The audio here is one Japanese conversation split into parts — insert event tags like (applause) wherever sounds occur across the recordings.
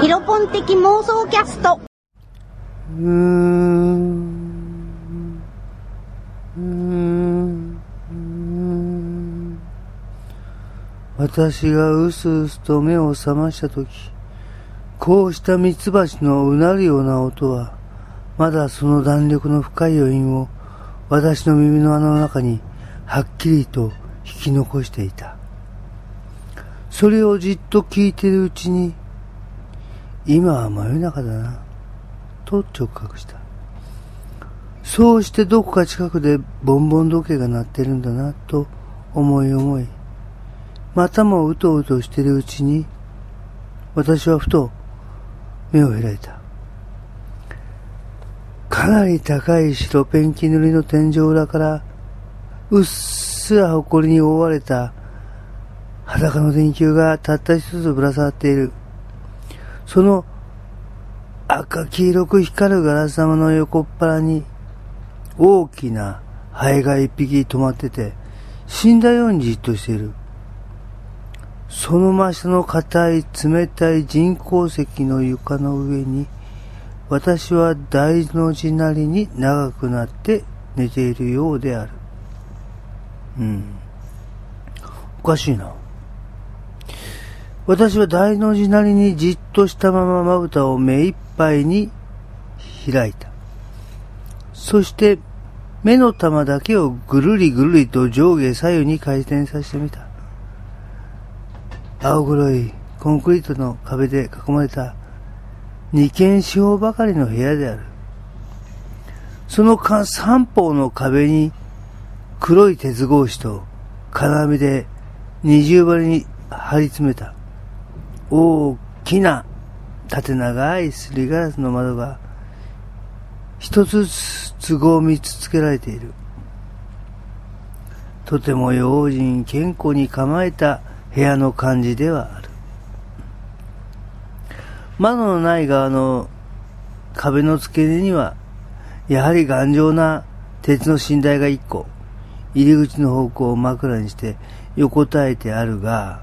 ヒロポン的妄想キャスト。うーん。うーん。私がうすうすと目を覚ましたとき、こうしたミツバチのうなるような音は、まだその弾力の深い余韻を私の耳の穴の中にはっきりと引き残していた。それをじっと聞いているうちに、今は真夜中だな、と直覚した。そうしてどこか近くでボンボン時計が鳴ってるんだな、と思い思い、またもうとうとしてるうちに、私はふと目を開いた。かなり高い白ペンキ塗りの天井裏から、うっすら埃に覆われた裸の電球がたった一つぶら下がっている。その赤黄色く光るガラス玉の横っ腹に大きなハエが一匹止まってて死んだようにじっとしている。その真下の硬い冷たい人工石の床の上に私は大の字なりに長くなって寝ているようである。うん。おかしいな。私は大の字なりにじっとしたまままぶたを目いっぱいに開いた。そして目の玉だけをぐるりぐるりと上下左右に回転させてみた。青黒いコンクリートの壁で囲まれた二軒四方ばかりの部屋である。その三方の壁に黒い鉄格子と金網で二重張りに張り詰めた大きな縦長いすりガラスの窓が一つずつ都合三つつけられている。とても用心健康に構えた部屋の感じではある。窓のない側の壁の付け根には、やはり頑丈な鉄の寝台が一個、入り口の方向を枕にして横たえてあるが、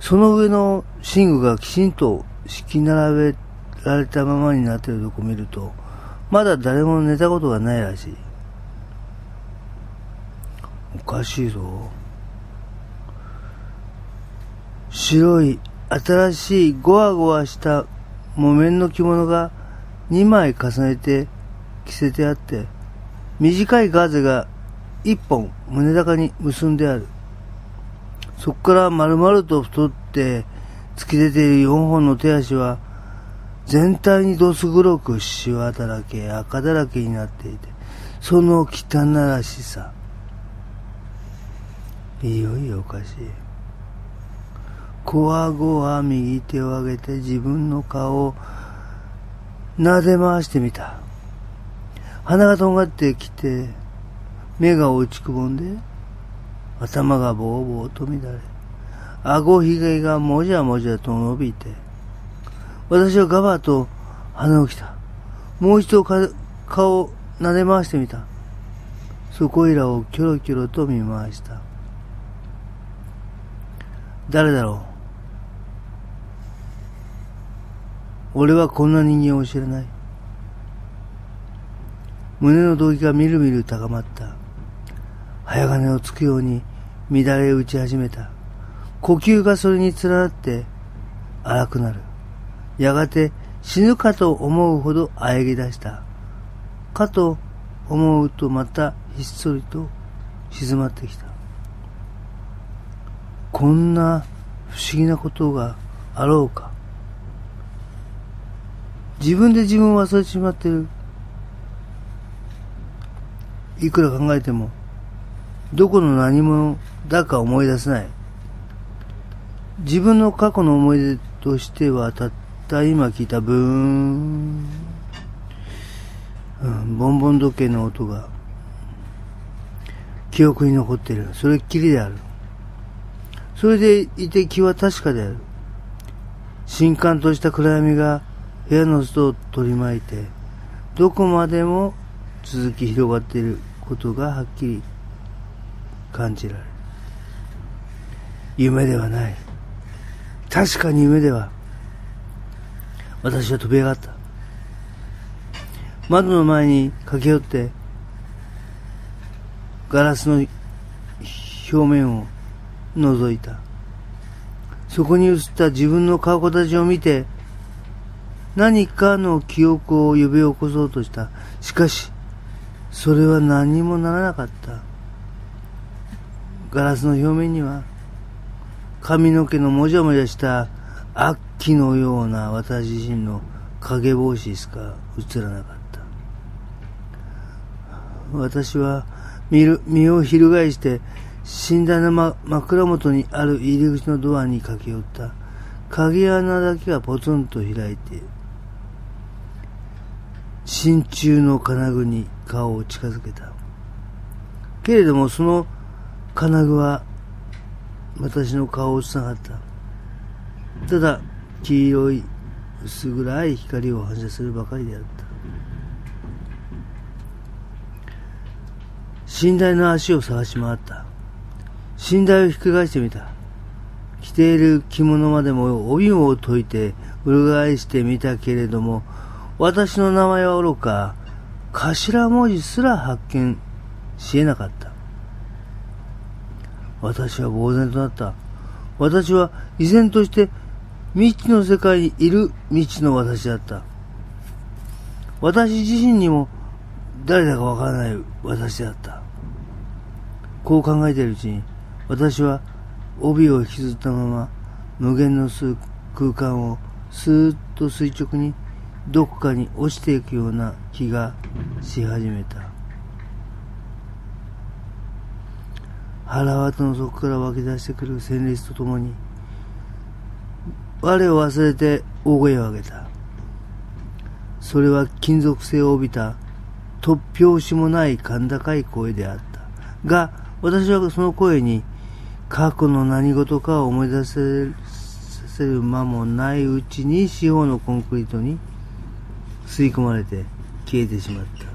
その上の寝具がきちんと敷き並べられたままになっているとこ見ると、まだ誰も寝たことがないらしい。おかしいぞ。白い新しいゴワゴワした木綿の着物が2枚重ねて着せてあって、短いガーゼが1本胸高に結んである。そこから丸々と太って突き出ている4本の手足は全体にどす黒くシワだらけ、赤だらけになっていて、その汚らしさ。いよいよおかしい。こわごわ右手を上げて自分の顔を撫で回してみた。鼻がとんがってきて、目が落ちくぼんで、頭がぼうぼうと乱れ、顎ひげがもじゃもじゃと伸びて、私はガバッと鼻をきた。もう一度顔を撫で回してみた。そこいらをキョロキョロと見回した。誰だろう？俺はこんな人間を知らない。胸の動機がみるみる高まった。早金をつくように乱れ打ち始めた。呼吸がそれに連なって荒くなる。やがて死ぬかと思うほど喘ぎ出した。かと思うとまたひっそりと静まってきた。こんな不思議なことがあろうか。自分で自分を忘れてしまってる。いくら考えても、どこの何者だか思い出せない。自分の過去の思い出としては、たった今聞いたブーン、うん、ボンボン時計の音が、記憶に残ってる。それっきりである。それでいて気は確かである。新刊とした暗闇が部屋の外を取り巻いて、どこまでも続き広がっていることがはっきり感じられる。夢ではない。確かに夢では。私は飛び上がった。窓の前に駆け寄って、ガラスの表面を覗いた。そこに映った自分の顔形を見て、何かの記憶を呼び起こそうとした。しかし、それは何にもならなかった。ガラスの表面には、髪の毛のもじゃもじゃした悪鬼のような私自身の影帽子しか映らなかった。私は身を翻して寝台の、ま、枕元にある入り口のドアに駆け寄った。鍵穴だけがポツンと開いて、真鍮の金具に顔を近づけた。けれどもその金具は私の顔を映さなかった。ただ、黄色い薄暗い光を反射するばかりであった。寝台の足を探し回った。寝台をひっくり返してみた。着ている着物までも帯を解いて裏返してみたけれども、私の名前はおろか、頭文字すら発見し得なかった。私は呆然となった。私は依然として未知の世界にいる未知の私だった。私自身にも誰だかわからない私だった。こう考えているうちに、私は帯を引きずったまま無限の空間をスーッと垂直にどこかに落ちていくような気がし始めた。腹渡の底から湧き出してくる旋律とともに、我を忘れて大声を上げた。それは金属性を帯びた突拍子もない甲高い声であった。が、私はその声に過去の何事かを思い出せる間もないうちに四方のコンクリートに吸い込まれて消えてしまった。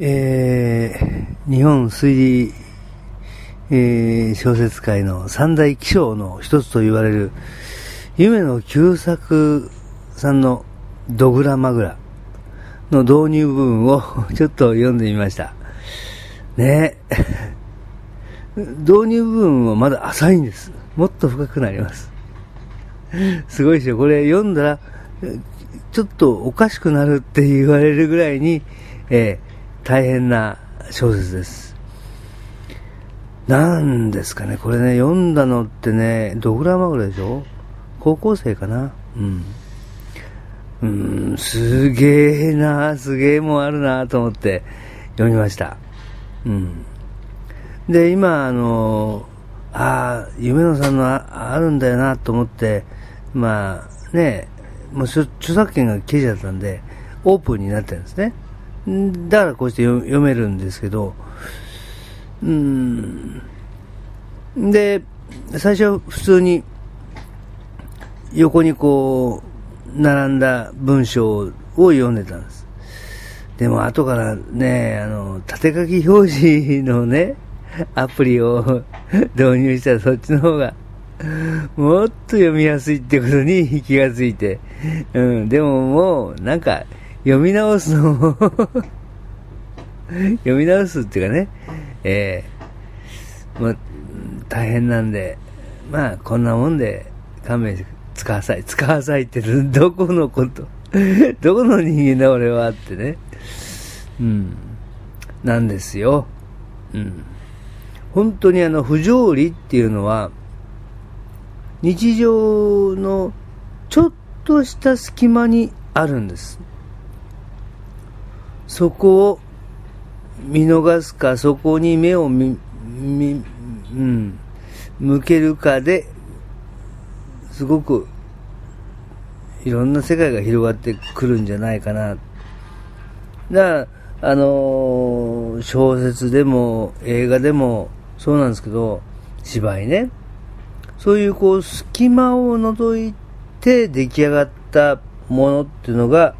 えー、日本推理、えー、小説界の三大気象の一つと言われる夢の旧作さんのドグラマグラの導入部分を (laughs) ちょっと読んでみました。ね (laughs) 導入部分はまだ浅いんです。もっと深くなります。すごいですよ。これ読んだら、ちょっとおかしくなるって言われるぐらいに、えー、大変な小説です。なんですかね、これね、読んだのってね、ドグラマグラでしょ？高校生かな？うん。うん、すげえな、すげえもんあるなと思って読みました。うん。で、今、あの、ああ、夢野さんのあるんだよなと思って、まあね、もう著作権が記事だったんで、オープンになってるんですね。だからこうして読めるんですけど、うん。で、最初は普通に横にこう、並んだ文章を読んでたんです。でも後からね、あの、縦書き表示のね、アプリを導入したらそっちの方が、もっと読みやすいってことに気がついて、うん、でももう、なんか、読み直すの (laughs) 読み直すっていうかね、ええー、もう、大変なんで、まあ、こんなもんで勘弁して使わさい、使わさいってどこのことどこの人間だ俺はってね。うん。なんですよ。うん。本当にあの、不条理っていうのは、日常のちょっとした隙間にあるんです。そこを見逃すか、そこに目をみ、み、うん、向けるかですごくいろんな世界が広がってくるんじゃないかな。だから、あのー、小説でも映画でもそうなんですけど、芝居ね。そういうこう隙間を除いて出来上がったものっていうのが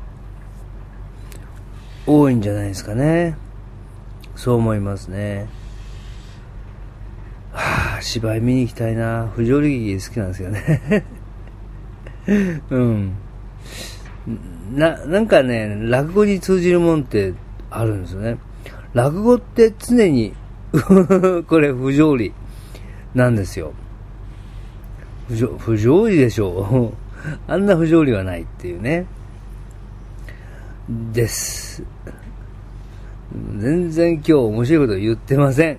多いんじゃないですかね。そう思いますね。はあ、芝居見に行きたいな。不条理劇好きなんですよね (laughs) うん。な、なんかね、落語に通じるもんってあるんですよね。落語って常に (laughs) これ不条理なんですよ。不条不条理でしょう。(laughs) あんな不条理はないっていうね。です。全然今日面白いこと言ってません。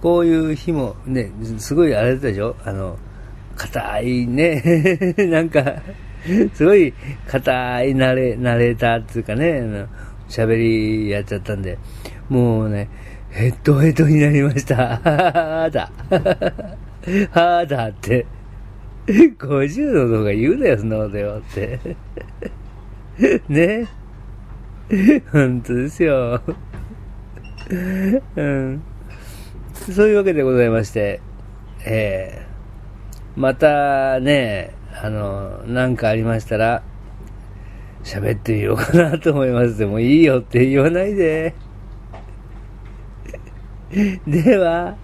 こういう日もね、すごいあれだったでしょ？あの、硬いね、(laughs) なんか、すごい硬いナレナレーターっていうかね、喋りやっちゃったんで、もうね、ヘッドヘッドになりました。はーだ。はーだって。50度とか言うなよ、そんなことよって。ね。(laughs) 本当ですよ。(laughs) うん。そういうわけでございまして、えー、またね、あの、なんかありましたら、喋ってみようかなと思います。でもいいよって言わないで。(laughs) では、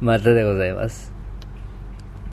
またでございます。